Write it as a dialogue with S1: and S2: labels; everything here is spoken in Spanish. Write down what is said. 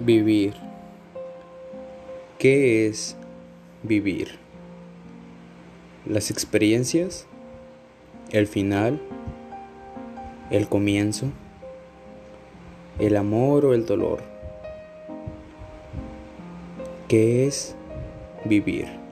S1: Vivir. ¿Qué es vivir? Las experiencias, el final, el comienzo, el amor o el dolor. ¿Qué es vivir?